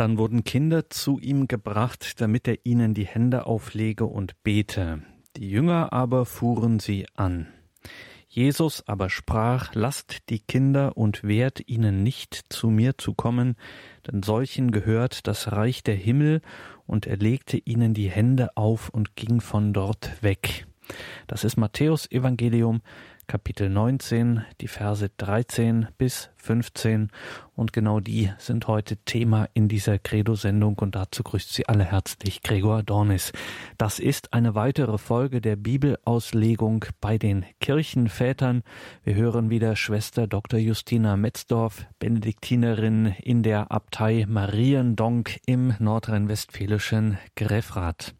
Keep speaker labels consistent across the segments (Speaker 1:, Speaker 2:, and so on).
Speaker 1: Dann wurden Kinder zu ihm gebracht, damit er ihnen die Hände auflege und bete. Die Jünger aber fuhren sie an. Jesus aber sprach, lasst die Kinder und wehrt ihnen nicht zu mir zu kommen, denn solchen gehört das Reich der Himmel, und er legte ihnen die Hände auf und ging von dort weg. Das ist Matthäus Evangelium Kapitel 19, die Verse 13 bis 15 und genau die sind heute Thema in dieser Credo-Sendung und dazu grüßt Sie alle herzlich Gregor Dornis. Das ist eine weitere Folge der Bibelauslegung bei den Kirchenvätern. Wir hören wieder Schwester Dr. Justina Metzdorf, Benediktinerin in der Abtei Mariendonk im nordrhein-westfälischen Greffrath.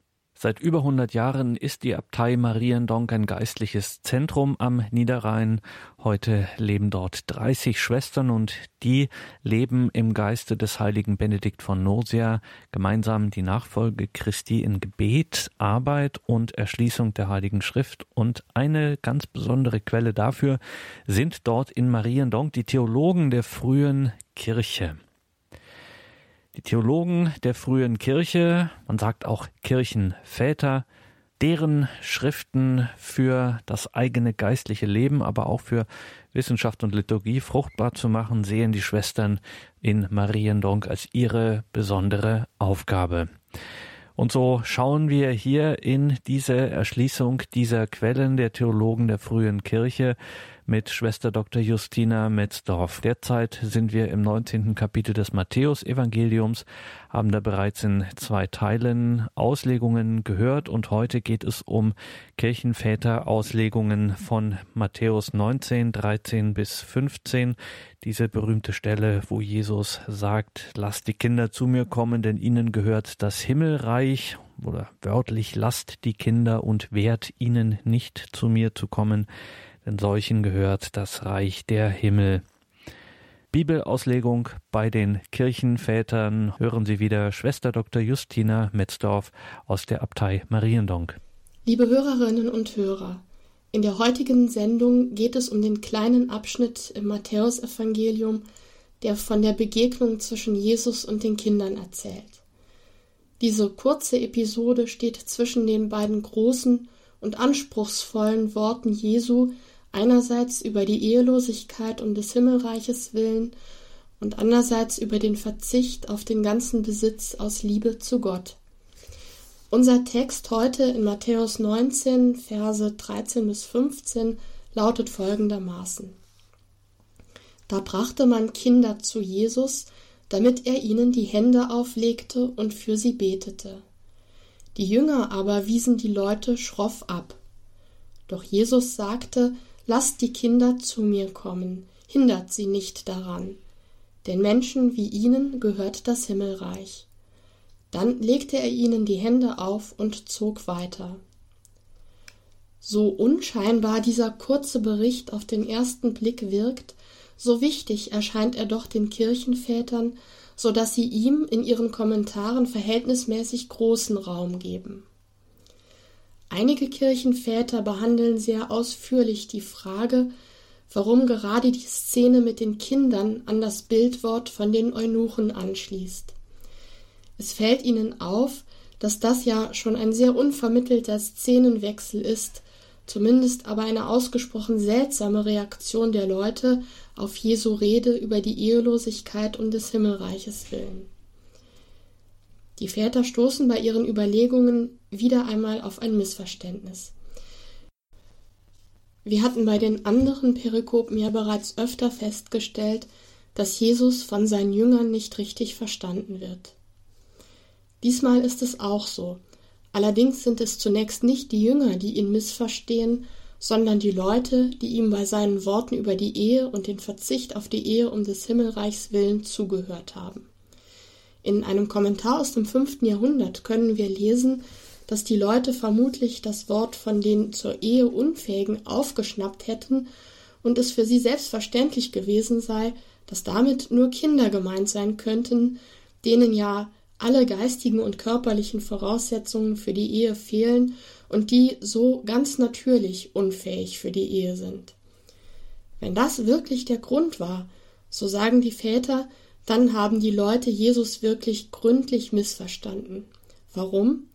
Speaker 1: Seit über 100 Jahren ist die Abtei Mariendonk ein geistliches Zentrum am Niederrhein. Heute leben dort 30 Schwestern und die leben im Geiste des heiligen Benedikt von Nursia gemeinsam die Nachfolge Christi in Gebet, Arbeit und Erschließung der Heiligen Schrift. Und eine ganz besondere Quelle dafür sind dort in Mariendonk die Theologen der frühen Kirche. Die Theologen der frühen Kirche, man sagt auch Kirchenväter, deren Schriften für das eigene geistliche Leben, aber auch für Wissenschaft und Liturgie fruchtbar zu machen, sehen die Schwestern in Mariendonk als ihre besondere Aufgabe. Und so schauen wir hier in diese Erschließung dieser Quellen der Theologen der frühen Kirche mit Schwester Dr. Justina Metzdorf. Derzeit sind wir im 19. Kapitel des Matthäus-Evangeliums, haben da bereits in zwei Teilen Auslegungen gehört und heute geht es um Kirchenväter-Auslegungen von Matthäus 19, 13 bis 15. Diese berühmte Stelle, wo Jesus sagt, lasst die Kinder zu mir kommen, denn ihnen gehört das Himmelreich oder wörtlich lasst die Kinder und wehrt ihnen nicht zu mir zu kommen denn solchen gehört das Reich der Himmel. Bibelauslegung bei den Kirchenvätern hören Sie wieder Schwester Dr. Justina Metzdorf aus der Abtei Mariendonk.
Speaker 2: Liebe Hörerinnen und Hörer, in der heutigen Sendung geht es um den kleinen Abschnitt im Matthäusevangelium, der von der Begegnung zwischen Jesus und den Kindern erzählt. Diese kurze Episode steht zwischen den beiden großen und anspruchsvollen Worten Jesu einerseits über die Ehelosigkeit um des Himmelreiches willen und andererseits über den Verzicht auf den ganzen Besitz aus Liebe zu Gott. Unser Text heute in Matthäus 19, Verse 13 bis 15 lautet folgendermaßen. Da brachte man Kinder zu Jesus, damit er ihnen die Hände auflegte und für sie betete. Die Jünger aber wiesen die Leute schroff ab. Doch Jesus sagte, Lasst die Kinder zu mir kommen, hindert sie nicht daran, denn Menschen wie ihnen gehört das Himmelreich. Dann legte er ihnen die Hände auf und zog weiter. So unscheinbar dieser kurze Bericht auf den ersten Blick wirkt, so wichtig erscheint er doch den Kirchenvätern, so dass sie ihm in ihren Kommentaren verhältnismäßig großen Raum geben. Einige Kirchenväter behandeln sehr ausführlich die Frage, warum gerade die Szene mit den Kindern an das Bildwort von den Eunuchen anschließt. Es fällt ihnen auf, dass das ja schon ein sehr unvermittelter Szenenwechsel ist, zumindest aber eine ausgesprochen seltsame Reaktion der Leute auf Jesu Rede über die Ehelosigkeit um des Himmelreiches willen. Die Väter stoßen bei ihren Überlegungen wieder einmal auf ein Missverständnis. Wir hatten bei den anderen Perikopen ja bereits öfter festgestellt, dass Jesus von seinen Jüngern nicht richtig verstanden wird. Diesmal ist es auch so. Allerdings sind es zunächst nicht die Jünger, die ihn missverstehen, sondern die Leute, die ihm bei seinen Worten über die Ehe und den Verzicht auf die Ehe um des Himmelreichs willen zugehört haben. In einem Kommentar aus dem fünften Jahrhundert können wir lesen, dass die Leute vermutlich das Wort von den zur Ehe Unfähigen aufgeschnappt hätten und es für sie selbstverständlich gewesen sei, dass damit nur Kinder gemeint sein könnten, denen ja alle geistigen und körperlichen Voraussetzungen für die Ehe fehlen und die so ganz natürlich unfähig für die Ehe sind. Wenn das wirklich der Grund war, so sagen die Väter, dann haben die Leute Jesus wirklich gründlich missverstanden. Warum?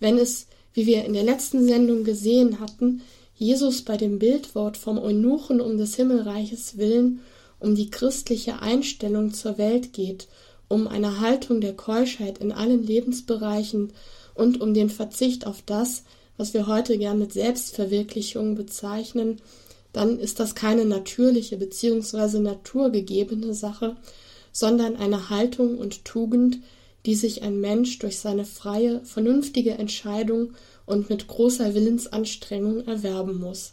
Speaker 2: Wenn es, wie wir in der letzten Sendung gesehen hatten, Jesus bei dem Bildwort vom Eunuchen um des Himmelreiches willen um die christliche Einstellung zur Welt geht, um eine Haltung der Keuschheit in allen Lebensbereichen und um den Verzicht auf das, was wir heute gern mit Selbstverwirklichung bezeichnen, dann ist das keine natürliche bzw. naturgegebene Sache, sondern eine Haltung und Tugend, die sich ein Mensch durch seine freie, vernünftige Entscheidung und mit großer Willensanstrengung erwerben muss.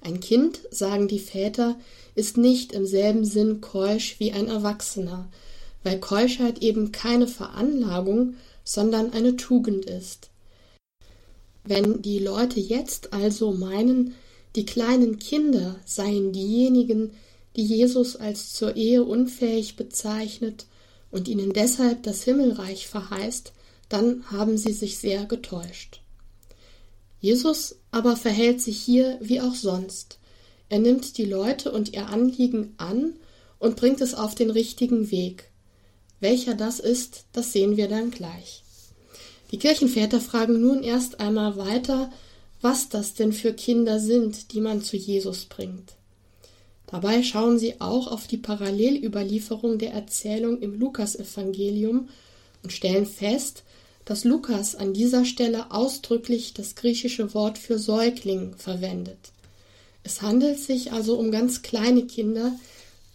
Speaker 2: Ein Kind, sagen die Väter, ist nicht im selben Sinn keusch wie ein Erwachsener, weil Keuschheit eben keine Veranlagung, sondern eine Tugend ist. Wenn die Leute jetzt also meinen, die kleinen Kinder seien diejenigen, die Jesus als zur Ehe unfähig bezeichnet und ihnen deshalb das Himmelreich verheißt, dann haben sie sich sehr getäuscht. Jesus aber verhält sich hier wie auch sonst. Er nimmt die Leute und ihr Anliegen an und bringt es auf den richtigen Weg. Welcher das ist, das sehen wir dann gleich. Die Kirchenväter fragen nun erst einmal weiter, was das denn für Kinder sind, die man zu Jesus bringt. Dabei schauen sie auch auf die Parallelüberlieferung der Erzählung im Lukasevangelium und stellen fest, dass Lukas an dieser Stelle ausdrücklich das griechische Wort für Säugling verwendet. Es handelt sich also um ganz kleine Kinder,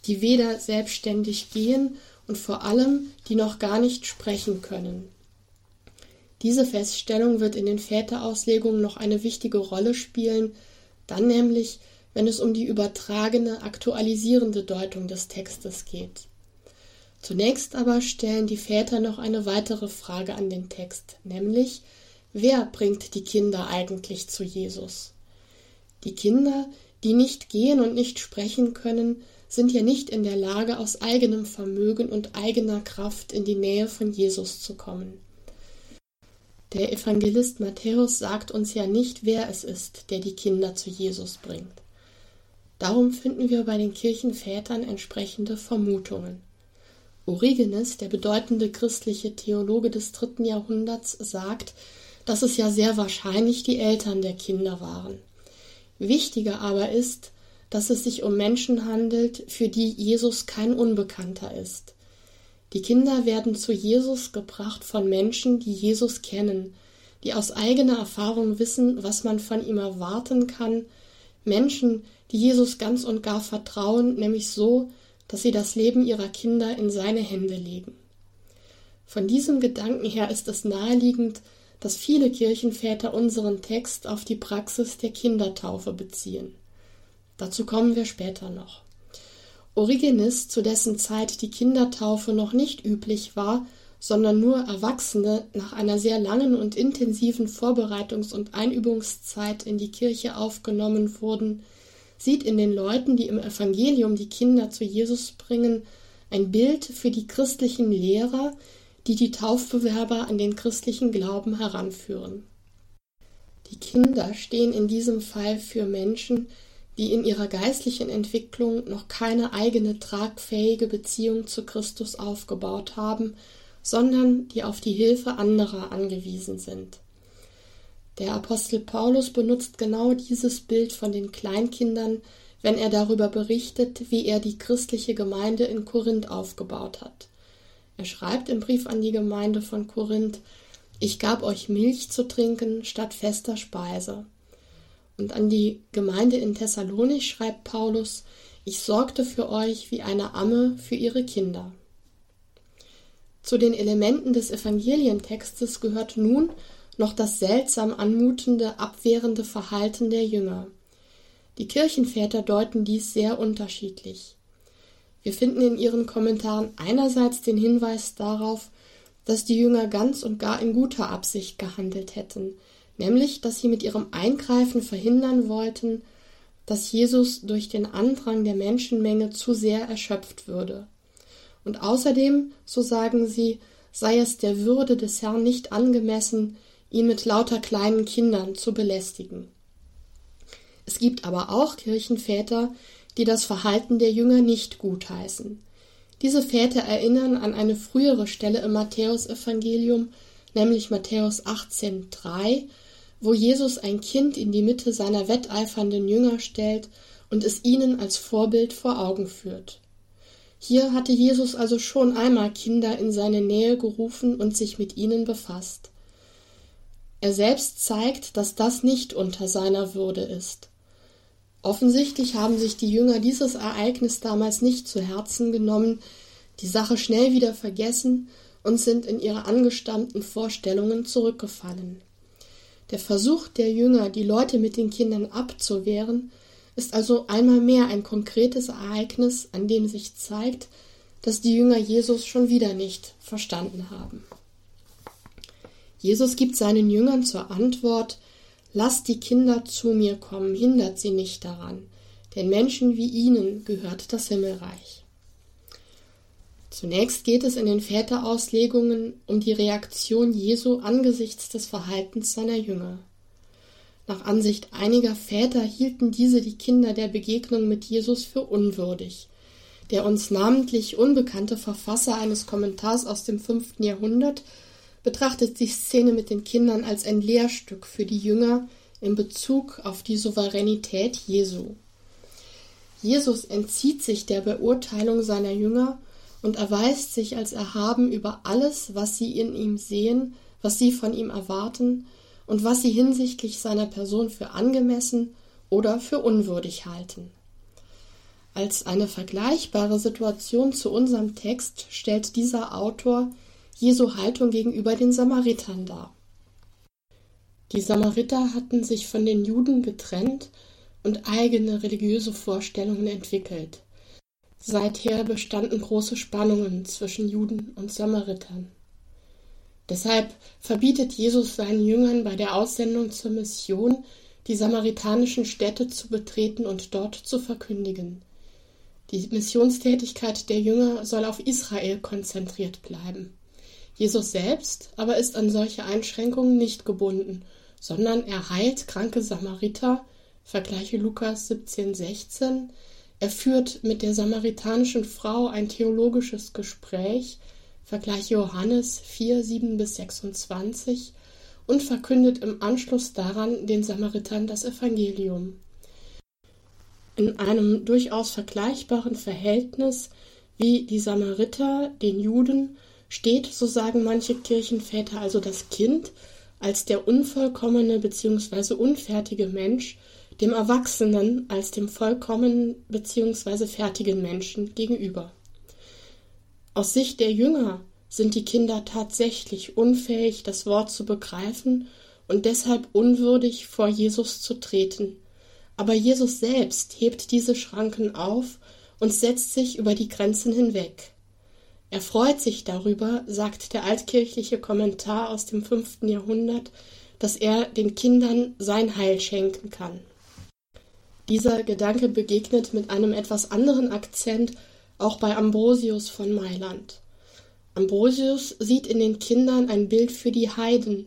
Speaker 2: die weder selbstständig gehen und vor allem die noch gar nicht sprechen können. Diese Feststellung wird in den Väterauslegungen noch eine wichtige Rolle spielen, dann nämlich, wenn es um die übertragene, aktualisierende Deutung des Textes geht. Zunächst aber stellen die Väter noch eine weitere Frage an den Text, nämlich wer bringt die Kinder eigentlich zu Jesus? Die Kinder, die nicht gehen und nicht sprechen können, sind ja nicht in der Lage, aus eigenem Vermögen und eigener Kraft in die Nähe von Jesus zu kommen. Der Evangelist Matthäus sagt uns ja nicht, wer es ist, der die Kinder zu Jesus bringt. Darum finden wir bei den Kirchenvätern entsprechende Vermutungen. Origenes, der bedeutende christliche Theologe des dritten Jahrhunderts, sagt, dass es ja sehr wahrscheinlich die Eltern der Kinder waren. Wichtiger aber ist, dass es sich um Menschen handelt, für die Jesus kein Unbekannter ist. Die Kinder werden zu Jesus gebracht von Menschen, die Jesus kennen, die aus eigener Erfahrung wissen, was man von ihm erwarten kann, Menschen, die Jesus ganz und gar vertrauen, nämlich so, dass sie das Leben ihrer Kinder in seine Hände legen. Von diesem Gedanken her ist es naheliegend, dass viele Kirchenväter unseren Text auf die Praxis der Kindertaufe beziehen. Dazu kommen wir später noch. Origenes, zu dessen Zeit die Kindertaufe noch nicht üblich war, sondern nur Erwachsene nach einer sehr langen und intensiven Vorbereitungs- und Einübungszeit in die Kirche aufgenommen wurden, sieht in den Leuten, die im Evangelium die Kinder zu Jesus bringen, ein Bild für die christlichen Lehrer, die die Taufbewerber an den christlichen Glauben heranführen. Die Kinder stehen in diesem Fall für Menschen, die in ihrer geistlichen Entwicklung noch keine eigene tragfähige Beziehung zu Christus aufgebaut haben, sondern die auf die Hilfe anderer angewiesen sind. Der Apostel Paulus benutzt genau dieses Bild von den Kleinkindern, wenn er darüber berichtet, wie er die christliche Gemeinde in Korinth aufgebaut hat. Er schreibt im Brief an die Gemeinde von Korinth Ich gab euch Milch zu trinken statt fester Speise. Und an die Gemeinde in Thessalonich schreibt Paulus Ich sorgte für euch wie eine Amme für ihre Kinder. Zu den Elementen des Evangelientextes gehört nun noch das seltsam anmutende, abwehrende Verhalten der Jünger. Die Kirchenväter deuten dies sehr unterschiedlich. Wir finden in ihren Kommentaren einerseits den Hinweis darauf, dass die Jünger ganz und gar in guter Absicht gehandelt hätten, nämlich dass sie mit ihrem Eingreifen verhindern wollten, dass Jesus durch den Andrang der Menschenmenge zu sehr erschöpft würde. Und außerdem, so sagen sie, sei es der Würde des Herrn nicht angemessen, ihn mit lauter kleinen Kindern zu belästigen. Es gibt aber auch Kirchenväter, die das Verhalten der Jünger nicht gutheißen. Diese Väter erinnern an eine frühere Stelle im Matthäusevangelium, nämlich Matthäus 18,3, wo Jesus ein Kind in die Mitte seiner wetteifernden Jünger stellt und es ihnen als Vorbild vor Augen führt. Hier hatte Jesus also schon einmal Kinder in seine Nähe gerufen und sich mit ihnen befasst. Er selbst zeigt, dass das nicht unter seiner Würde ist. Offensichtlich haben sich die Jünger dieses Ereignis damals nicht zu Herzen genommen, die Sache schnell wieder vergessen und sind in ihre angestammten Vorstellungen zurückgefallen. Der Versuch der Jünger, die Leute mit den Kindern abzuwehren, ist also einmal mehr ein konkretes Ereignis, an dem sich zeigt, dass die Jünger Jesus schon wieder nicht verstanden haben. Jesus gibt seinen Jüngern zur Antwort Lasst die Kinder zu mir kommen, hindert sie nicht daran, denn Menschen wie ihnen gehört das Himmelreich. Zunächst geht es in den Väterauslegungen um die Reaktion Jesu angesichts des Verhaltens seiner Jünger. Nach Ansicht einiger Väter hielten diese die Kinder der Begegnung mit Jesus für unwürdig. Der uns namentlich unbekannte Verfasser eines Kommentars aus dem fünften Jahrhundert betrachtet die Szene mit den Kindern als ein Lehrstück für die Jünger in Bezug auf die Souveränität Jesu. Jesus entzieht sich der Beurteilung seiner Jünger und erweist sich als erhaben über alles, was sie in ihm sehen, was sie von ihm erwarten und was sie hinsichtlich seiner Person für angemessen oder für unwürdig halten. Als eine vergleichbare Situation zu unserem Text stellt dieser Autor Jesu Haltung gegenüber den Samaritern dar. Die Samariter hatten sich von den Juden getrennt und eigene religiöse Vorstellungen entwickelt. Seither bestanden große Spannungen zwischen Juden und Samaritern. Deshalb verbietet Jesus seinen Jüngern bei der Aussendung zur Mission, die samaritanischen Städte zu betreten und dort zu verkündigen. Die Missionstätigkeit der Jünger soll auf Israel konzentriert bleiben. Jesus selbst aber ist an solche Einschränkungen nicht gebunden, sondern er heilt kranke Samariter, vergleiche Lukas 17, 16, er führt mit der samaritanischen Frau ein theologisches Gespräch, vergleiche Johannes 4, 7 bis 26, und verkündet im Anschluss daran den Samaritern das Evangelium. In einem durchaus vergleichbaren Verhältnis wie die Samariter den Juden steht, so sagen manche Kirchenväter, also das Kind als der unvollkommene bzw. unfertige Mensch dem Erwachsenen als dem vollkommenen bzw. fertigen Menschen gegenüber. Aus Sicht der Jünger sind die Kinder tatsächlich unfähig, das Wort zu begreifen und deshalb unwürdig vor Jesus zu treten. Aber Jesus selbst hebt diese Schranken auf und setzt sich über die Grenzen hinweg. Er freut sich darüber, sagt der altkirchliche Kommentar aus dem fünften Jahrhundert, dass er den Kindern sein Heil schenken kann. Dieser Gedanke begegnet mit einem etwas anderen Akzent auch bei Ambrosius von Mailand. Ambrosius sieht in den Kindern ein Bild für die Heiden,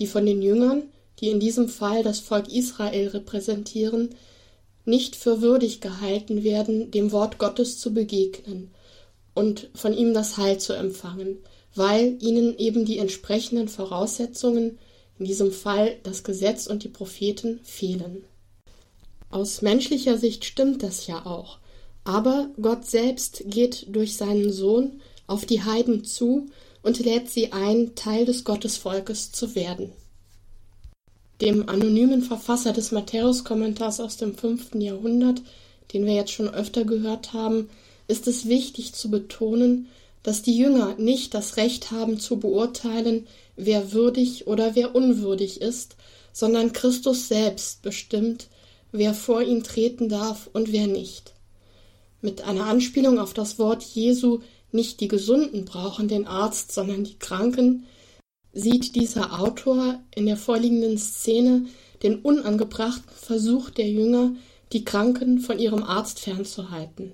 Speaker 2: die von den Jüngern, die in diesem Fall das Volk Israel repräsentieren, nicht für würdig gehalten werden, dem Wort Gottes zu begegnen und von ihm das Heil zu empfangen, weil ihnen eben die entsprechenden Voraussetzungen, in diesem Fall das Gesetz und die Propheten, fehlen. Aus menschlicher Sicht stimmt das ja auch, aber Gott selbst geht durch seinen Sohn auf die Heiden zu und lädt sie ein, Teil des Gottesvolkes zu werden. Dem anonymen Verfasser des Matthäus-Kommentars aus dem fünften Jahrhundert, den wir jetzt schon öfter gehört haben, ist es wichtig zu betonen, dass die Jünger nicht das Recht haben zu beurteilen, wer würdig oder wer unwürdig ist, sondern Christus selbst bestimmt, wer vor ihn treten darf und wer nicht. Mit einer Anspielung auf das Wort Jesu nicht die Gesunden brauchen den Arzt, sondern die Kranken, sieht dieser Autor in der vorliegenden Szene den unangebrachten Versuch der Jünger, die Kranken von ihrem Arzt fernzuhalten.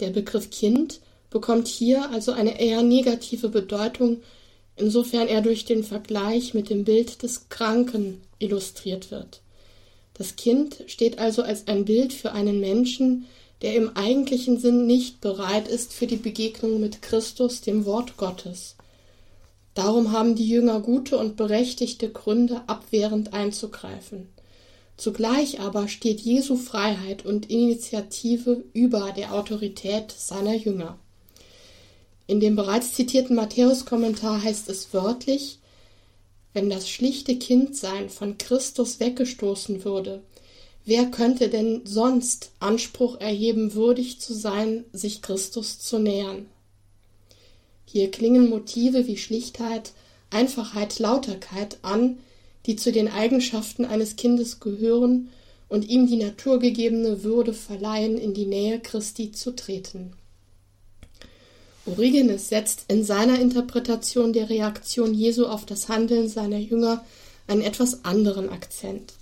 Speaker 2: Der Begriff Kind bekommt hier also eine eher negative Bedeutung, insofern er durch den Vergleich mit dem Bild des Kranken illustriert wird. Das Kind steht also als ein Bild für einen Menschen, der im eigentlichen Sinn nicht bereit ist für die Begegnung mit Christus, dem Wort Gottes. Darum haben die Jünger gute und berechtigte Gründe, abwehrend einzugreifen. Zugleich aber steht Jesu Freiheit und Initiative über der Autorität seiner Jünger. In dem bereits zitierten Matthäus-Kommentar heißt es wörtlich, wenn das schlichte Kindsein von Christus weggestoßen würde, wer könnte denn sonst Anspruch erheben, würdig zu sein, sich Christus zu nähern? Hier klingen Motive wie Schlichtheit, Einfachheit, Lauterkeit an, die zu den Eigenschaften eines Kindes gehören und ihm die naturgegebene Würde verleihen, in die Nähe Christi zu treten. Origenes setzt in seiner Interpretation der Reaktion Jesu auf das Handeln seiner Jünger einen etwas anderen Akzent.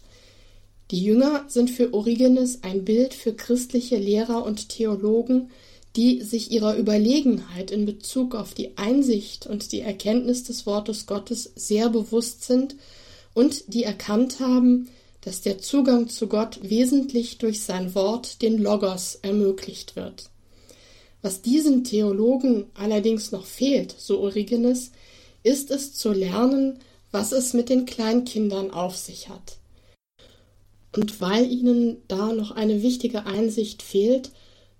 Speaker 2: Die Jünger sind für Origenes ein Bild für christliche Lehrer und Theologen, die sich ihrer Überlegenheit in Bezug auf die Einsicht und die Erkenntnis des Wortes Gottes sehr bewusst sind und die erkannt haben, dass der Zugang zu Gott wesentlich durch sein Wort, den Logos, ermöglicht wird. Was diesen Theologen allerdings noch fehlt, so Origenes, ist es zu lernen, was es mit den Kleinkindern auf sich hat. Und weil ihnen da noch eine wichtige Einsicht fehlt,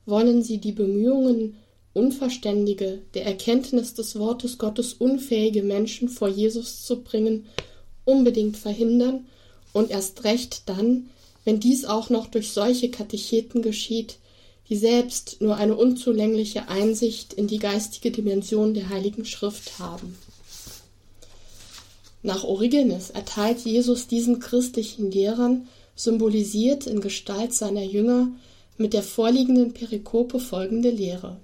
Speaker 2: wollen sie die Bemühungen, unverständige, der Erkenntnis des Wortes Gottes unfähige Menschen vor Jesus zu bringen, unbedingt verhindern und erst recht dann, wenn dies auch noch durch solche Katecheten geschieht, die selbst nur eine unzulängliche Einsicht in die geistige Dimension der Heiligen Schrift haben. Nach Origenes erteilt Jesus diesen christlichen Lehrern, symbolisiert in Gestalt seiner Jünger, mit der vorliegenden Perikope folgende Lehre.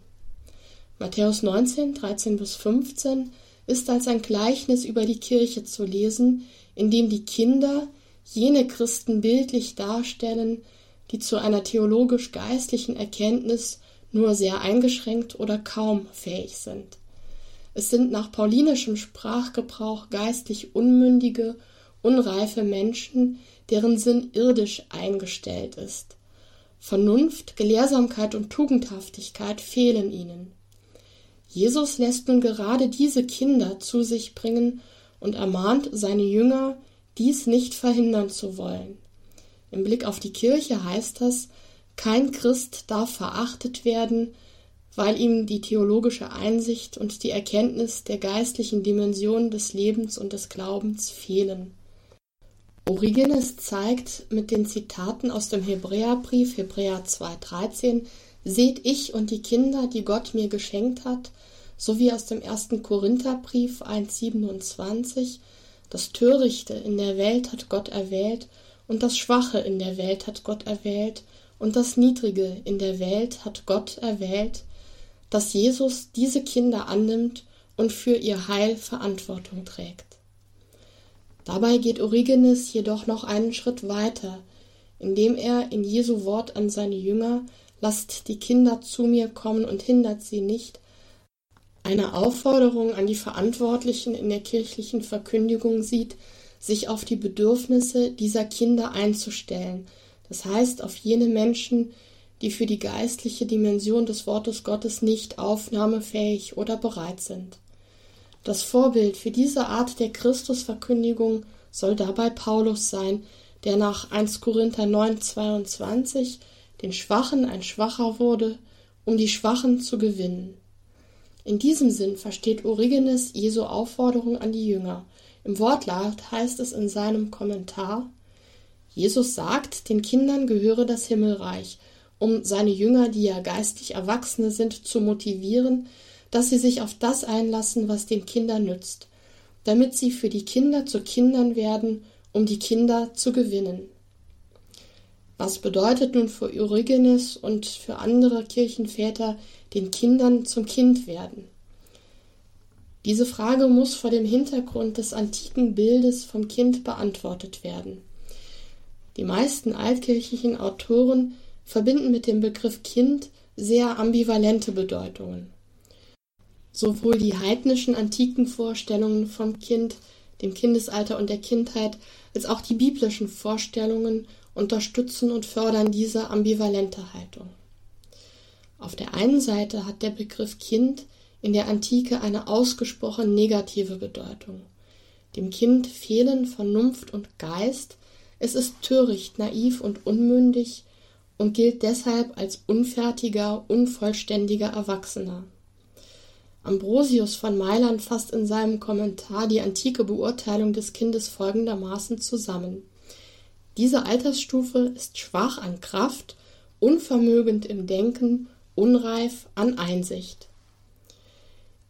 Speaker 2: Matthäus 19, 13 bis 15 ist als ein Gleichnis über die Kirche zu lesen, in dem die Kinder jene Christen bildlich darstellen, die zu einer theologisch-geistlichen Erkenntnis nur sehr eingeschränkt oder kaum fähig sind. Es sind nach paulinischem Sprachgebrauch geistlich unmündige, unreife Menschen, deren Sinn irdisch eingestellt ist. Vernunft, Gelehrsamkeit und Tugendhaftigkeit fehlen ihnen. Jesus lässt nun gerade diese Kinder zu sich bringen und ermahnt seine Jünger, dies nicht verhindern zu wollen. Im Blick auf die Kirche heißt das, kein Christ darf verachtet werden, weil ihm die theologische Einsicht und die Erkenntnis der geistlichen Dimension des Lebens und des Glaubens fehlen. Origenes zeigt mit den Zitaten aus dem Hebräerbrief Hebräer 2,13 Seht ich und die Kinder, die Gott mir geschenkt hat, sowie aus dem ersten Korintherbrief 1,27 Das Törichte in der Welt hat Gott erwählt und das Schwache in der Welt hat Gott erwählt, und das Niedrige in der Welt hat Gott erwählt, dass Jesus diese Kinder annimmt und für ihr Heil Verantwortung trägt. Dabei geht Origenes jedoch noch einen Schritt weiter, indem er in Jesu Wort an seine Jünger Lasst die Kinder zu mir kommen und hindert sie nicht, eine Aufforderung an die Verantwortlichen in der kirchlichen Verkündigung sieht, sich auf die Bedürfnisse dieser Kinder einzustellen, das heißt auf jene Menschen, die für die geistliche Dimension des Wortes Gottes nicht aufnahmefähig oder bereit sind. Das Vorbild für diese Art der Christusverkündigung soll dabei Paulus sein, der nach 1 Korinther 9, 22 den Schwachen ein Schwacher wurde, um die Schwachen zu gewinnen. In diesem Sinn versteht Origenes Jesu Aufforderung an die Jünger, im Wortlaut heißt es in seinem Kommentar, Jesus sagt, den Kindern gehöre das Himmelreich, um seine Jünger, die ja geistlich Erwachsene sind, zu motivieren, dass sie sich auf das einlassen, was den Kindern nützt, damit sie für die Kinder zu Kindern werden, um die Kinder zu gewinnen. Was bedeutet nun für Origenes und für andere Kirchenväter den Kindern zum Kind werden? Diese Frage muss vor dem Hintergrund des antiken Bildes vom Kind beantwortet werden. Die meisten altkirchlichen Autoren verbinden mit dem Begriff Kind sehr ambivalente Bedeutungen. Sowohl die heidnischen antiken Vorstellungen vom Kind, dem Kindesalter und der Kindheit, als auch die biblischen Vorstellungen unterstützen und fördern diese ambivalente Haltung. Auf der einen Seite hat der Begriff Kind in der Antike eine ausgesprochen negative Bedeutung. Dem Kind fehlen Vernunft und Geist, es ist töricht, naiv und unmündig und gilt deshalb als unfertiger, unvollständiger Erwachsener. Ambrosius von Mailand fasst in seinem Kommentar die antike Beurteilung des Kindes folgendermaßen zusammen. Diese Altersstufe ist schwach an Kraft, unvermögend im Denken, unreif an Einsicht.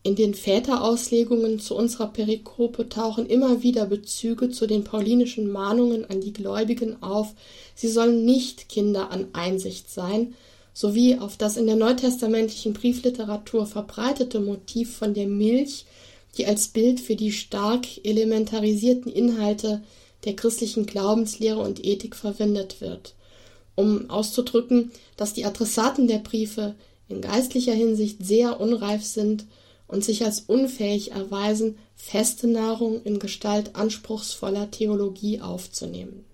Speaker 2: In den Väterauslegungen zu unserer Perikope tauchen immer wieder Bezüge zu den paulinischen Mahnungen an die Gläubigen auf, sie sollen nicht Kinder an Einsicht sein, sowie auf das in der neutestamentlichen Briefliteratur verbreitete Motiv von der Milch, die als Bild für die stark elementarisierten Inhalte der christlichen Glaubenslehre und Ethik verwendet wird, um auszudrücken, dass die Adressaten der Briefe in geistlicher Hinsicht sehr unreif sind und sich als unfähig erweisen, feste Nahrung in Gestalt anspruchsvoller Theologie aufzunehmen.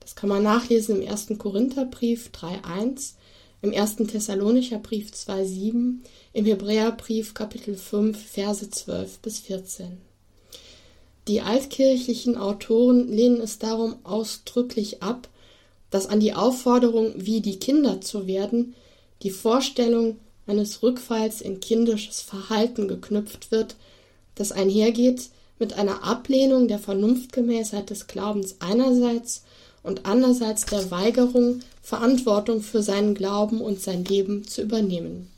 Speaker 2: Das kann man nachlesen im 1. Korintherbrief 3.1, im 1. Thessalonicher Brief 2.7, im Hebräerbrief Kapitel 5, Verse 12 bis 14. Die altkirchlichen Autoren lehnen es darum ausdrücklich ab, dass an die Aufforderung, wie die Kinder zu werden, die Vorstellung eines Rückfalls in kindisches Verhalten geknüpft wird, das einhergeht mit einer Ablehnung der Vernunftgemäßheit des Glaubens einerseits und andererseits der Weigerung, Verantwortung für seinen Glauben und sein Leben zu übernehmen.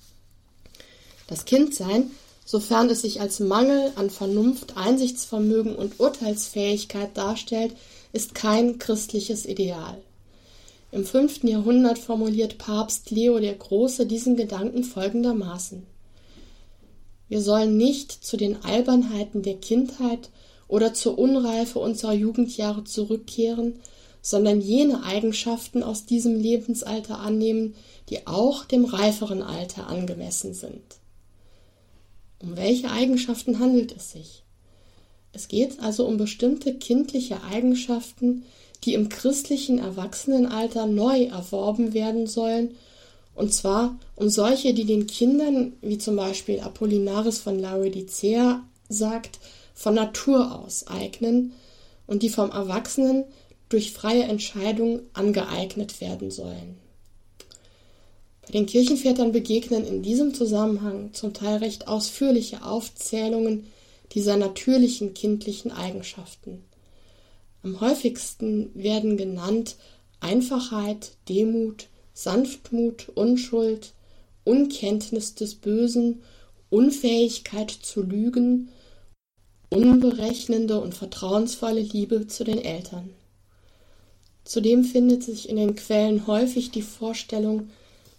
Speaker 2: Das Kindsein, sofern es sich als Mangel an Vernunft, Einsichtsvermögen und Urteilsfähigkeit darstellt, ist kein christliches Ideal. Im fünften Jahrhundert formuliert Papst Leo der Große diesen Gedanken folgendermaßen Wir sollen nicht zu den Albernheiten der Kindheit oder zur Unreife unserer Jugendjahre zurückkehren, sondern jene Eigenschaften aus diesem Lebensalter annehmen, die auch dem reiferen Alter angemessen sind. Um welche Eigenschaften handelt es sich? Es geht also um bestimmte kindliche Eigenschaften, die im christlichen Erwachsenenalter neu erworben werden sollen, und zwar um solche, die den Kindern, wie zum Beispiel Apollinaris von Laodicea sagt, von Natur aus eignen und die vom Erwachsenen durch freie Entscheidung angeeignet werden sollen. Bei den Kirchenvätern begegnen in diesem Zusammenhang zum Teil recht ausführliche Aufzählungen dieser natürlichen kindlichen Eigenschaften. Am häufigsten werden genannt Einfachheit, Demut, Sanftmut, Unschuld, Unkenntnis des Bösen, Unfähigkeit zu lügen, unberechnende und vertrauensvolle Liebe zu den Eltern. Zudem findet sich in den Quellen häufig die Vorstellung,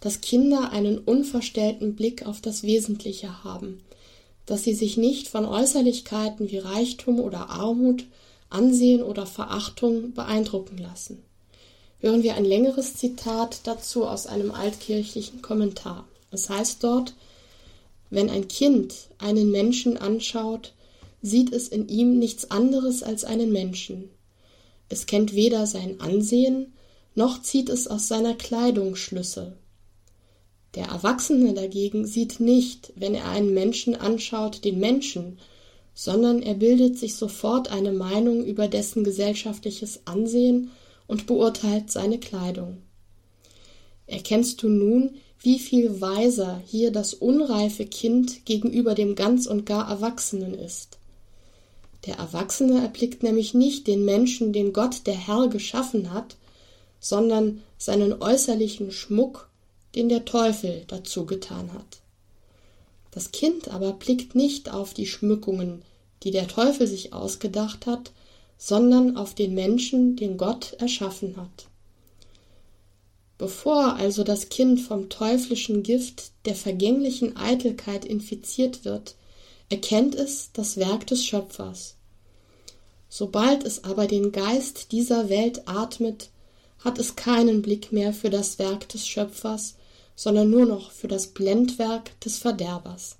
Speaker 2: dass Kinder einen unverstellten Blick auf das Wesentliche haben, dass sie sich nicht von Äußerlichkeiten wie Reichtum oder Armut, Ansehen oder Verachtung beeindrucken lassen. Hören wir ein längeres Zitat dazu aus einem altkirchlichen Kommentar. Es heißt dort, wenn ein Kind einen Menschen anschaut, sieht es in ihm nichts anderes als einen Menschen. Es kennt weder sein Ansehen, noch zieht es aus seiner Kleidung Schlüsse. Der Erwachsene dagegen sieht nicht, wenn er einen Menschen anschaut, den Menschen, sondern er bildet sich sofort eine Meinung über dessen gesellschaftliches Ansehen und beurteilt seine Kleidung. Erkennst du nun, wie viel weiser hier das unreife Kind gegenüber dem ganz und gar Erwachsenen ist? Der Erwachsene erblickt nämlich nicht den Menschen, den Gott der Herr geschaffen hat, sondern seinen äußerlichen Schmuck, den der Teufel dazu getan hat. Das Kind aber blickt nicht auf die Schmückungen, die der Teufel sich ausgedacht hat, sondern auf den Menschen, den Gott erschaffen hat. Bevor also das Kind vom teuflischen Gift der vergänglichen Eitelkeit infiziert wird, erkennt es das Werk des Schöpfers. Sobald es aber den Geist dieser Welt atmet, hat es keinen Blick mehr für das Werk des Schöpfers, sondern nur noch für das Blendwerk des Verderbers.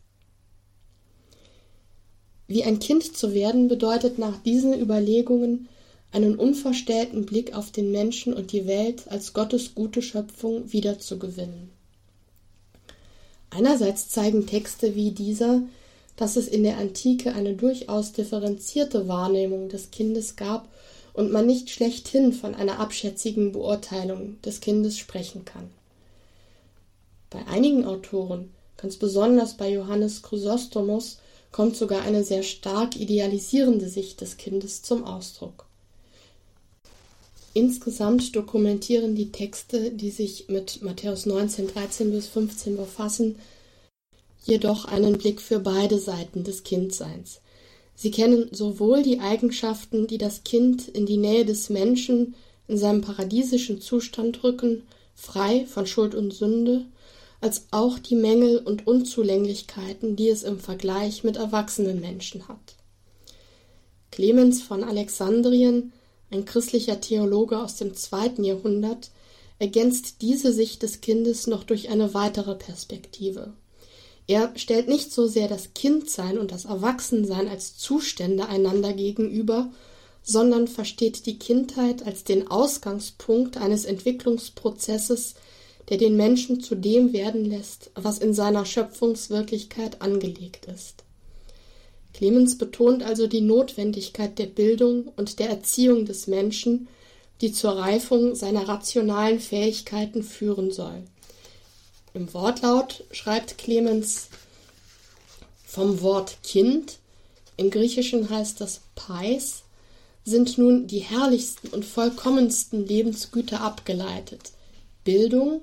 Speaker 2: Wie ein Kind zu werden bedeutet nach diesen Überlegungen einen unverstellten Blick auf den Menschen und die Welt als Gottes gute Schöpfung wiederzugewinnen. Einerseits zeigen Texte wie dieser, dass es in der Antike eine durchaus differenzierte Wahrnehmung des Kindes gab und man nicht schlechthin von einer abschätzigen Beurteilung des Kindes sprechen kann. Bei einigen Autoren, ganz besonders bei Johannes Chrysostomos, kommt sogar eine sehr stark idealisierende Sicht des Kindes zum Ausdruck. Insgesamt dokumentieren die Texte, die sich mit Matthäus 19, 13 bis 15 befassen, jedoch einen Blick für beide Seiten des Kindseins. Sie kennen sowohl die Eigenschaften, die das Kind in die Nähe des Menschen in seinem paradiesischen Zustand rücken, frei von Schuld und Sünde, als auch die Mängel und Unzulänglichkeiten, die es im Vergleich mit erwachsenen Menschen hat. Clemens von Alexandrien, ein christlicher Theologe aus dem zweiten Jahrhundert, ergänzt diese Sicht des Kindes noch durch eine weitere Perspektive. Er stellt nicht so sehr das Kindsein und das Erwachsensein als Zustände einander gegenüber, sondern versteht die Kindheit als den Ausgangspunkt eines Entwicklungsprozesses, der den Menschen zu dem werden lässt, was in seiner Schöpfungswirklichkeit angelegt ist. Clemens betont also die Notwendigkeit der Bildung und der Erziehung des Menschen, die zur Reifung seiner rationalen Fähigkeiten führen soll. Im Wortlaut schreibt Clemens vom Wort Kind, im Griechischen heißt das Pais, sind nun die herrlichsten und vollkommensten Lebensgüter abgeleitet. Bildung,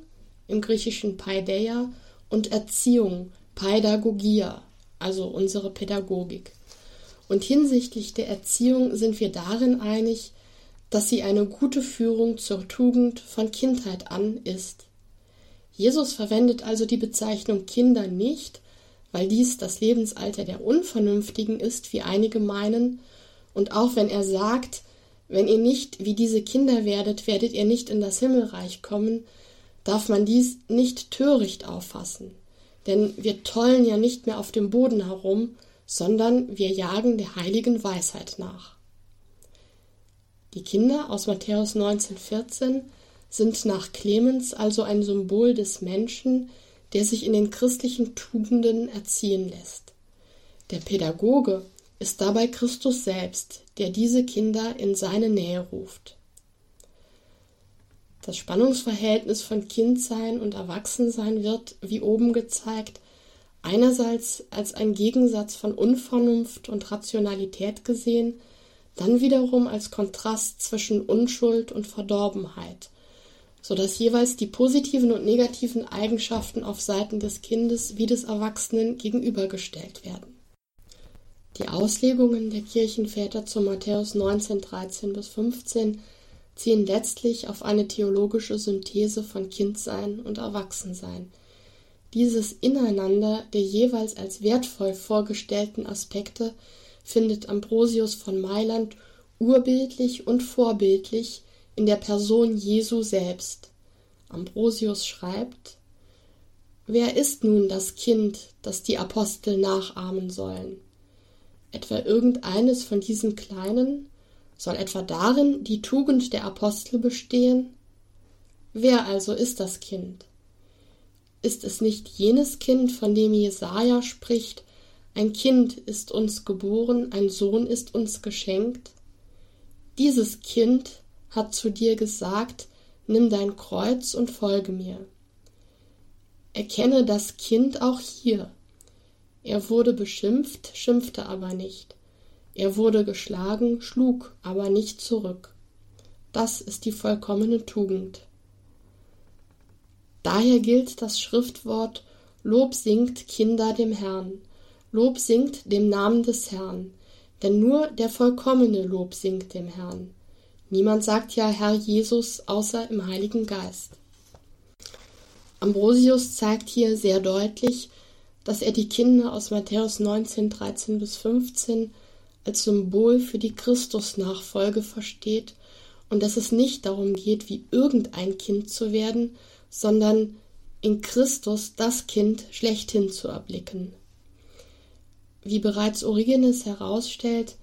Speaker 2: im Griechischen Paideia, und Erziehung, Pädagogia, also unsere Pädagogik. Und hinsichtlich der Erziehung sind wir darin einig, dass sie eine gute Führung zur Tugend von Kindheit an ist. Jesus verwendet also die Bezeichnung Kinder nicht, weil dies das Lebensalter der Unvernünftigen ist, wie einige meinen, und auch wenn er sagt, wenn ihr nicht wie diese Kinder werdet, werdet ihr nicht in das Himmelreich kommen, darf man dies nicht töricht auffassen. Denn wir tollen ja nicht mehr auf dem Boden herum, sondern wir jagen der heiligen Weisheit nach. Die Kinder aus Matthäus 19,14 sind nach Clemens also ein Symbol des Menschen, der sich in den christlichen Tugenden erziehen lässt. Der Pädagoge ist dabei Christus selbst, der diese Kinder in seine Nähe ruft. Das Spannungsverhältnis von Kindsein und Erwachsensein wird, wie oben gezeigt, einerseits als ein Gegensatz von Unvernunft und Rationalität gesehen, dann wiederum als Kontrast zwischen Unschuld und Verdorbenheit sodass jeweils die positiven und negativen Eigenschaften auf Seiten des Kindes wie des Erwachsenen gegenübergestellt werden. Die Auslegungen der Kirchenväter zu Matthäus 19, 13 bis 15 ziehen letztlich auf eine theologische Synthese von Kindsein und Erwachsensein. Dieses Ineinander der jeweils als wertvoll vorgestellten Aspekte findet Ambrosius von Mailand urbildlich und vorbildlich in der Person Jesu selbst. Ambrosius schreibt, Wer ist nun das Kind, das die Apostel nachahmen sollen? Etwa irgendeines von diesen Kleinen? Soll etwa darin die Tugend der Apostel bestehen? Wer also ist das Kind? Ist es nicht jenes Kind, von dem Jesaja spricht, ein Kind ist uns geboren, ein Sohn ist uns geschenkt? Dieses Kind hat zu dir gesagt, nimm dein Kreuz und folge mir. Erkenne das Kind auch hier. Er wurde beschimpft, schimpfte aber nicht. Er wurde geschlagen, schlug aber nicht zurück. Das ist die vollkommene Tugend. Daher gilt das Schriftwort Lob singt Kinder dem Herrn, Lob singt dem Namen des Herrn, denn nur der vollkommene Lob singt dem Herrn. Niemand sagt ja Herr Jesus außer im Heiligen Geist. Ambrosius zeigt hier sehr deutlich, dass er die Kinder aus Matthäus 19, 13 bis 15 als Symbol für die Christusnachfolge versteht und dass es nicht darum geht, wie irgendein Kind zu werden, sondern in Christus das Kind schlechthin zu erblicken. Wie bereits Origenes herausstellt,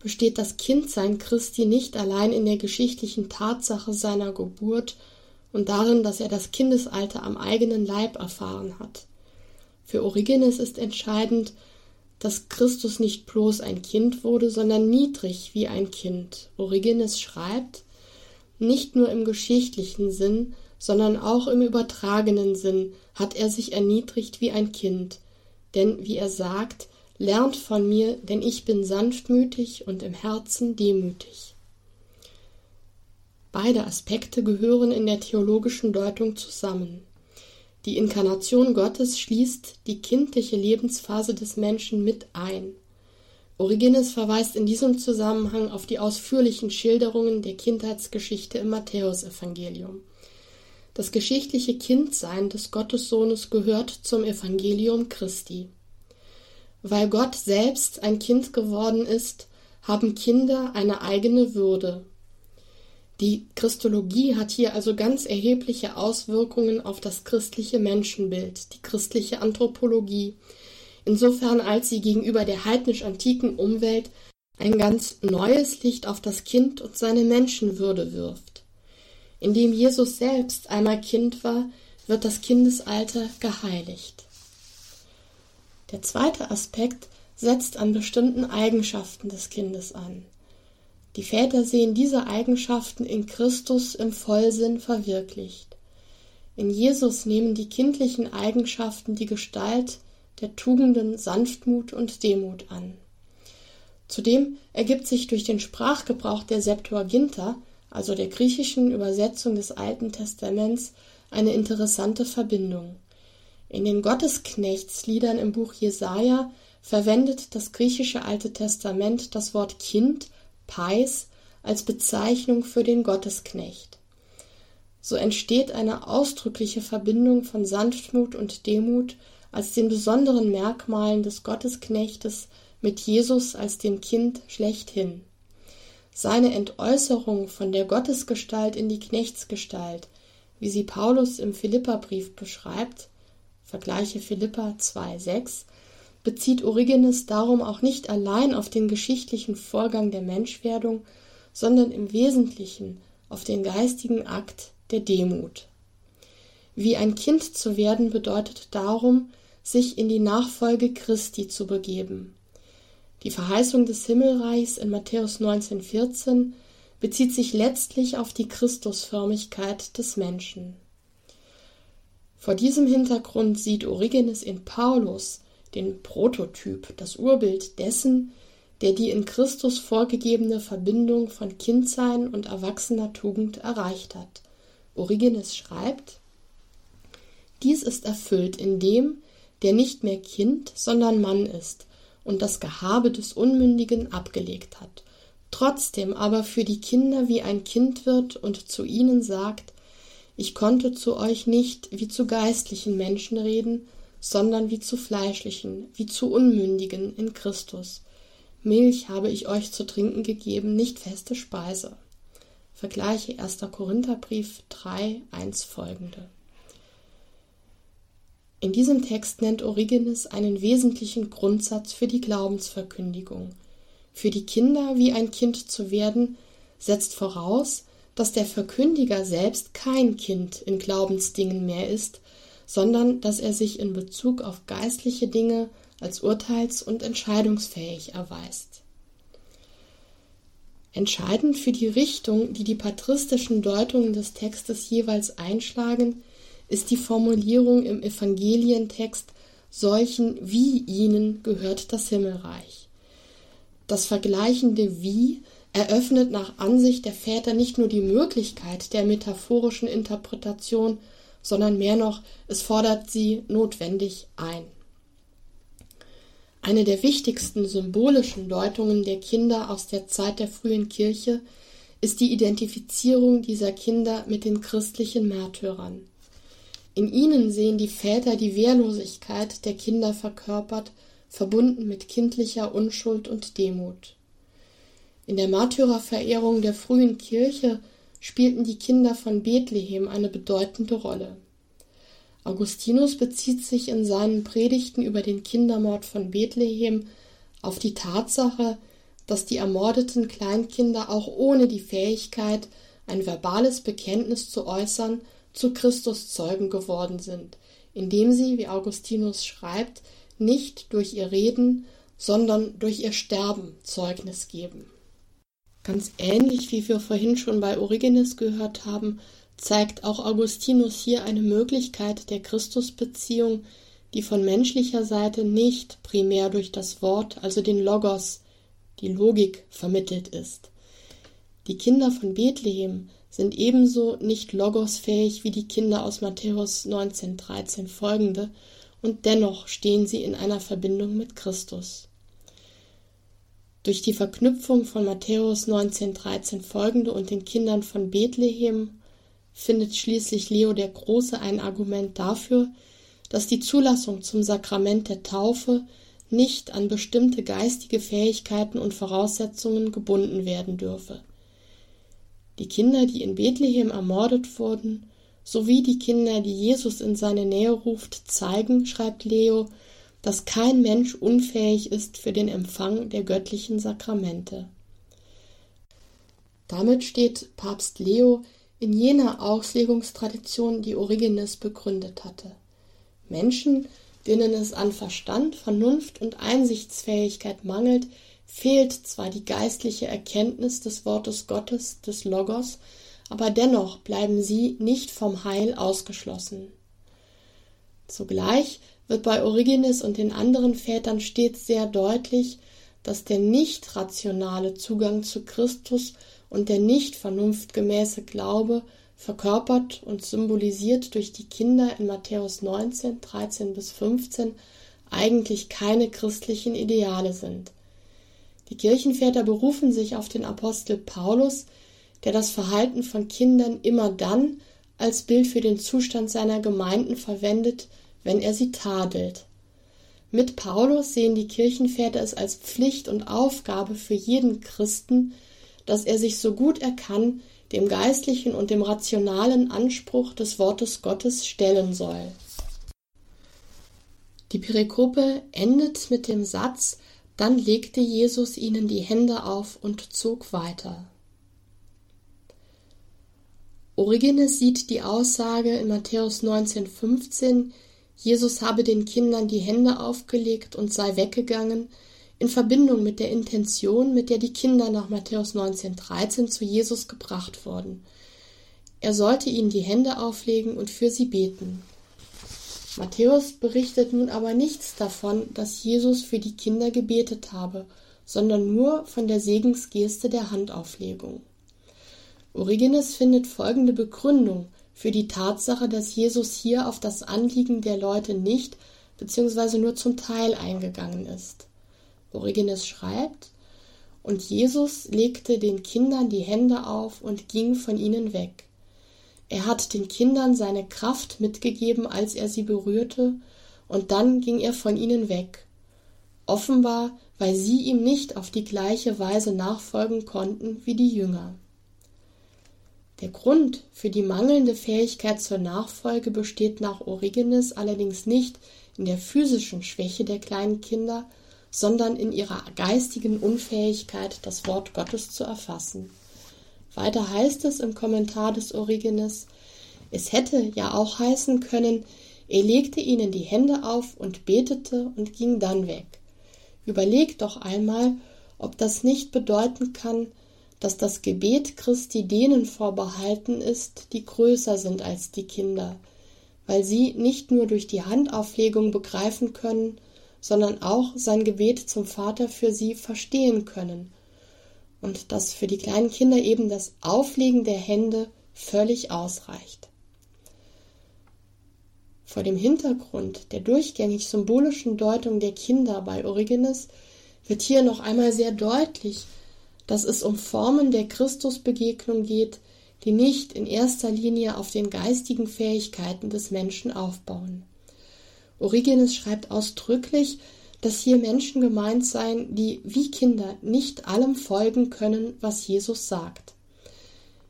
Speaker 2: besteht das Kindsein Christi nicht allein in der geschichtlichen Tatsache seiner Geburt und darin, dass er das Kindesalter am eigenen Leib erfahren hat. Für Origenes ist entscheidend, dass Christus nicht bloß ein Kind wurde, sondern niedrig wie ein Kind. Origenes schreibt, nicht nur im geschichtlichen Sinn, sondern auch im übertragenen Sinn hat er sich erniedrigt wie ein Kind. Denn, wie er sagt, lernt von mir, denn ich bin sanftmütig und im Herzen demütig. Beide Aspekte gehören in der theologischen Deutung zusammen. Die Inkarnation Gottes schließt die kindliche Lebensphase des Menschen mit ein. Origenes verweist in diesem Zusammenhang auf die ausführlichen Schilderungen der Kindheitsgeschichte im Matthäusevangelium. Das geschichtliche Kindsein des Gottessohnes gehört zum Evangelium Christi. Weil Gott selbst ein Kind geworden ist, haben Kinder eine eigene Würde, die Christologie hat hier also ganz erhebliche Auswirkungen auf das christliche Menschenbild, die christliche Anthropologie, insofern als sie gegenüber der heidnisch-antiken Umwelt ein ganz neues Licht auf das Kind und seine Menschenwürde wirft. Indem Jesus selbst einmal Kind war, wird das Kindesalter geheiligt. Der zweite Aspekt setzt an bestimmten Eigenschaften des Kindes an. Die Väter sehen diese Eigenschaften in Christus im Vollsinn verwirklicht. In Jesus nehmen die kindlichen Eigenschaften die Gestalt der Tugenden Sanftmut und Demut an. Zudem ergibt sich durch den Sprachgebrauch der Septuaginta, also der griechischen Übersetzung des Alten Testaments, eine interessante Verbindung. In den Gottesknechtsliedern im Buch Jesaja verwendet das griechische Alte Testament das Wort Kind Pais als Bezeichnung für den Gottesknecht. So entsteht eine ausdrückliche Verbindung von Sanftmut und Demut als den besonderen Merkmalen des Gottesknechtes mit Jesus als dem Kind schlechthin. Seine Entäußerung von der Gottesgestalt in die Knechtsgestalt, wie sie Paulus im Philipperbrief beschreibt, vergleiche Philippa 2,6, bezieht Origenes darum auch nicht allein auf den geschichtlichen Vorgang der Menschwerdung, sondern im Wesentlichen auf den geistigen Akt der Demut. Wie ein Kind zu werden bedeutet darum, sich in die Nachfolge Christi zu begeben. Die Verheißung des Himmelreichs in Matthäus 19,14 bezieht sich letztlich auf die Christusförmigkeit des Menschen. Vor diesem Hintergrund sieht Origenes in Paulus den Prototyp, das Urbild dessen, der die in Christus vorgegebene Verbindung von Kindsein und erwachsener Tugend erreicht hat. Origenes schreibt, dies ist erfüllt in dem, der nicht mehr Kind, sondern Mann ist und das Gehabe des Unmündigen abgelegt hat, trotzdem aber für die Kinder wie ein Kind wird und zu ihnen sagt, ich konnte zu euch nicht wie zu geistlichen Menschen reden, sondern wie zu Fleischlichen, wie zu Unmündigen in Christus. Milch habe ich euch zu trinken gegeben, nicht feste Speise. Vergleiche 1. Korintherbrief 3, 1 folgende. In diesem Text nennt Origenes einen wesentlichen Grundsatz für die Glaubensverkündigung. Für die Kinder wie ein Kind zu werden, setzt voraus, dass der Verkündiger selbst kein Kind in Glaubensdingen mehr ist, sondern dass er sich in Bezug auf geistliche Dinge als urteils- und entscheidungsfähig erweist. Entscheidend für die Richtung, die die patristischen Deutungen des Textes jeweils einschlagen, ist die Formulierung im Evangelientext solchen wie ihnen gehört das Himmelreich. Das vergleichende wie eröffnet nach Ansicht der Väter nicht nur die Möglichkeit der metaphorischen Interpretation, sondern mehr noch, es fordert sie notwendig ein. Eine der wichtigsten symbolischen Deutungen der Kinder aus der Zeit der frühen Kirche ist die Identifizierung dieser Kinder mit den christlichen Märtyrern. In ihnen sehen die Väter die Wehrlosigkeit der Kinder verkörpert, verbunden mit kindlicher Unschuld und Demut. In der Märtyrerverehrung der frühen Kirche spielten die Kinder von Bethlehem eine bedeutende Rolle. Augustinus bezieht sich in seinen Predigten über den Kindermord von Bethlehem auf die Tatsache, dass die ermordeten Kleinkinder auch ohne die Fähigkeit, ein verbales Bekenntnis zu äußern, zu Christus Zeugen geworden sind, indem sie, wie Augustinus schreibt, nicht durch ihr Reden, sondern durch ihr Sterben Zeugnis geben. Ganz ähnlich wie wir vorhin schon bei Origenes gehört haben, zeigt auch Augustinus hier eine Möglichkeit der Christusbeziehung, die von menschlicher Seite nicht primär durch das Wort, also den Logos, die Logik vermittelt ist. Die Kinder von Bethlehem sind ebenso nicht logosfähig wie die Kinder aus Matthäus 19,13 folgende, und dennoch stehen sie in einer Verbindung mit Christus. Durch die Verknüpfung von Matthäus 19,13 folgende und den Kindern von Bethlehem findet schließlich Leo der Große ein Argument dafür, dass die Zulassung zum Sakrament der Taufe nicht an bestimmte geistige Fähigkeiten und Voraussetzungen gebunden werden dürfe. Die Kinder, die in Bethlehem ermordet wurden, sowie die Kinder, die Jesus in seine Nähe ruft, zeigen, schreibt Leo, dass kein Mensch unfähig ist für den Empfang der göttlichen Sakramente. Damit steht Papst Leo in jener Auslegungstradition, die Origenes begründet hatte. Menschen, denen es an Verstand, Vernunft und Einsichtsfähigkeit mangelt, fehlt zwar die geistliche Erkenntnis des Wortes Gottes, des Logos, aber dennoch bleiben sie nicht vom Heil ausgeschlossen. Zugleich wird bei Origenes und den anderen Vätern stets sehr deutlich, dass der nicht rationale Zugang zu Christus und der nicht vernunftgemäße Glaube verkörpert und symbolisiert durch die Kinder in Matthäus 19, 13 bis 15 eigentlich keine christlichen Ideale sind. Die Kirchenväter berufen sich auf den Apostel Paulus, der das Verhalten von Kindern immer dann als Bild für den Zustand seiner Gemeinden verwendet, wenn er sie tadelt. Mit Paulus sehen die Kirchenväter es als Pflicht und Aufgabe für jeden Christen, dass er sich so gut er kann dem geistlichen und dem rationalen Anspruch des Wortes Gottes stellen soll. Die Perikope endet mit dem Satz, dann legte Jesus ihnen die Hände auf und zog weiter. Origenes sieht die Aussage in Matthäus 19,15, Jesus habe den Kindern die Hände aufgelegt und sei weggegangen, in Verbindung mit der Intention, mit der die Kinder nach Matthäus 19,13 zu Jesus gebracht wurden. Er sollte ihnen die Hände auflegen und für sie beten. Matthäus berichtet nun aber nichts davon, dass Jesus für die Kinder gebetet habe, sondern nur von der Segensgeste der Handauflegung. Origenes findet folgende Begründung für die Tatsache, dass Jesus hier auf das Anliegen der Leute nicht bzw. nur zum Teil eingegangen ist. Origenes schreibt, und Jesus legte den Kindern die Hände auf und ging von ihnen weg. Er hat den Kindern seine Kraft mitgegeben, als er sie berührte, und dann ging er von ihnen weg. Offenbar, weil sie ihm nicht auf die gleiche Weise nachfolgen konnten wie die Jünger. Der Grund für die mangelnde Fähigkeit zur Nachfolge besteht nach Origenes allerdings nicht in der physischen Schwäche der kleinen Kinder, sondern in ihrer geistigen Unfähigkeit, das Wort Gottes zu erfassen. Weiter heißt es im Kommentar des Origenes, es hätte ja auch heißen können, er legte ihnen die Hände auf und betete und ging dann weg. Überlegt doch einmal, ob das nicht bedeuten kann, dass das Gebet Christi denen vorbehalten ist, die größer sind als die Kinder, weil sie nicht nur durch die Handauflegung begreifen können, sondern auch sein Gebet zum Vater für sie verstehen können und dass für die kleinen Kinder eben das Auflegen der Hände völlig ausreicht. Vor dem Hintergrund der durchgängig symbolischen Deutung der Kinder bei Origenes wird hier noch einmal sehr deutlich, dass es um Formen der Christusbegegnung geht, die nicht in erster Linie auf den geistigen Fähigkeiten des Menschen aufbauen. Origenes schreibt ausdrücklich, dass hier Menschen gemeint seien, die wie Kinder nicht allem folgen können, was Jesus sagt.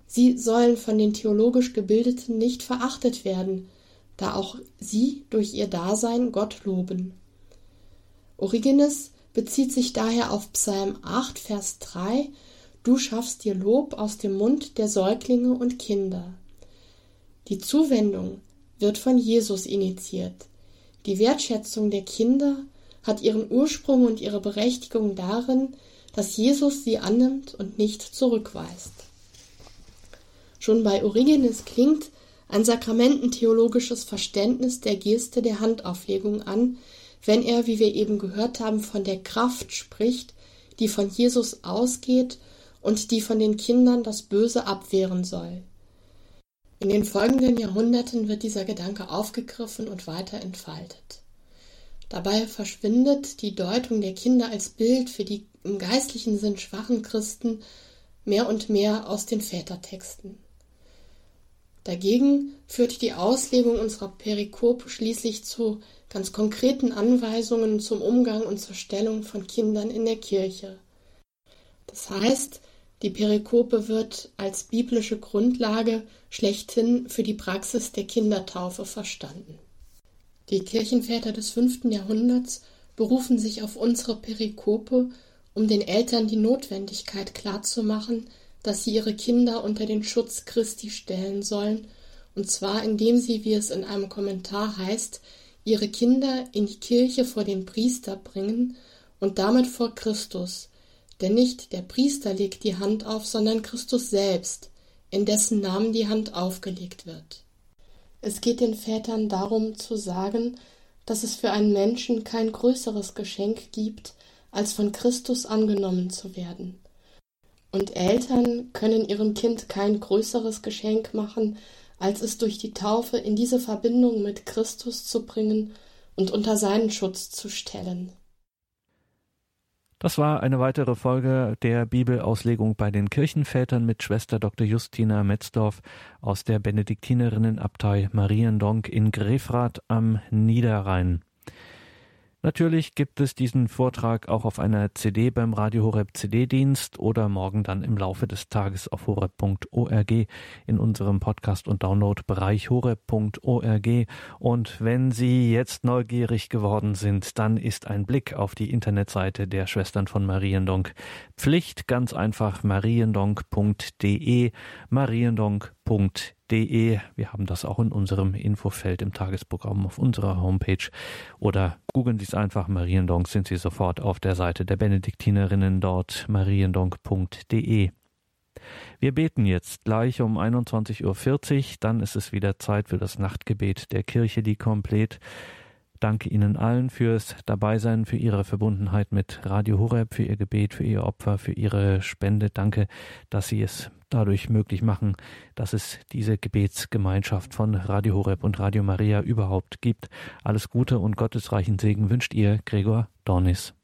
Speaker 2: Sie sollen von den theologisch Gebildeten nicht verachtet werden, da auch sie durch ihr Dasein Gott loben. Origenes bezieht sich daher auf Psalm 8, Vers 3, Du schaffst dir Lob aus dem Mund der Säuglinge und Kinder. Die Zuwendung wird von Jesus initiiert. Die Wertschätzung der Kinder hat ihren Ursprung und ihre Berechtigung darin, dass Jesus sie annimmt und nicht zurückweist. Schon bei Origenes klingt ein sakramententheologisches Verständnis der Geste der Handauflegung an, wenn er, wie wir eben gehört haben, von der Kraft spricht, die von Jesus ausgeht und die von den Kindern das Böse abwehren soll. In den folgenden Jahrhunderten wird dieser Gedanke aufgegriffen und weiter entfaltet. Dabei verschwindet die Deutung der Kinder als Bild für die im geistlichen Sinn schwachen Christen mehr und mehr aus den Vätertexten. Dagegen führt die Auslegung unserer Perikope schließlich zu ganz konkreten Anweisungen zum Umgang und zur Stellung von Kindern in der Kirche. Das heißt, die Perikope wird als biblische Grundlage schlechthin für die Praxis der Kindertaufe verstanden. Die Kirchenväter des fünften Jahrhunderts berufen sich auf unsere Perikope, um den Eltern die Notwendigkeit klarzumachen, dass sie ihre Kinder unter den Schutz Christi stellen sollen, und zwar indem sie, wie es in einem Kommentar heißt, ihre Kinder in die Kirche vor den Priester bringen und damit vor Christus, denn nicht der Priester legt die Hand auf, sondern Christus selbst, in dessen Namen die Hand aufgelegt wird. Es geht den Vätern darum zu sagen, dass es für einen Menschen kein größeres Geschenk gibt, als von Christus angenommen zu werden. Und Eltern können ihrem Kind kein größeres Geschenk machen, als es durch die Taufe in diese Verbindung mit Christus zu bringen und unter seinen Schutz zu stellen.
Speaker 1: Das war eine weitere Folge der Bibelauslegung bei den Kirchenvätern mit Schwester Dr. Justina Metzdorf aus der Benediktinerinnenabtei Mariendonk in Grefrath am Niederrhein. Natürlich gibt es diesen Vortrag auch auf einer CD beim Radio Horeb CD-Dienst oder morgen dann im Laufe des Tages auf horeb.org in unserem Podcast- und Download-Bereich horeb.org. Und wenn Sie jetzt neugierig geworden sind, dann ist ein Blick auf die Internetseite der Schwestern von Mariendonk Pflicht. Ganz einfach mariendonk.de, mariendonk.de De. Wir haben das auch in unserem Infofeld im Tagesprogramm auf unserer Homepage. Oder googeln Sie es einfach Mariendonk, sind Sie sofort auf der Seite der Benediktinerinnen dort mariendonk.de. Wir beten jetzt gleich um 21.40 Uhr, dann ist es wieder Zeit für das Nachtgebet der Kirche, die komplett. Danke Ihnen allen fürs Dabeisein, für Ihre Verbundenheit mit Radio Horeb, für Ihr Gebet, für Ihr Opfer, für Ihre Spende. Danke, dass Sie es dadurch möglich machen, dass es diese Gebetsgemeinschaft von Radio Horeb und Radio Maria überhaupt gibt. Alles Gute und gottesreichen Segen wünscht ihr Gregor Dornis.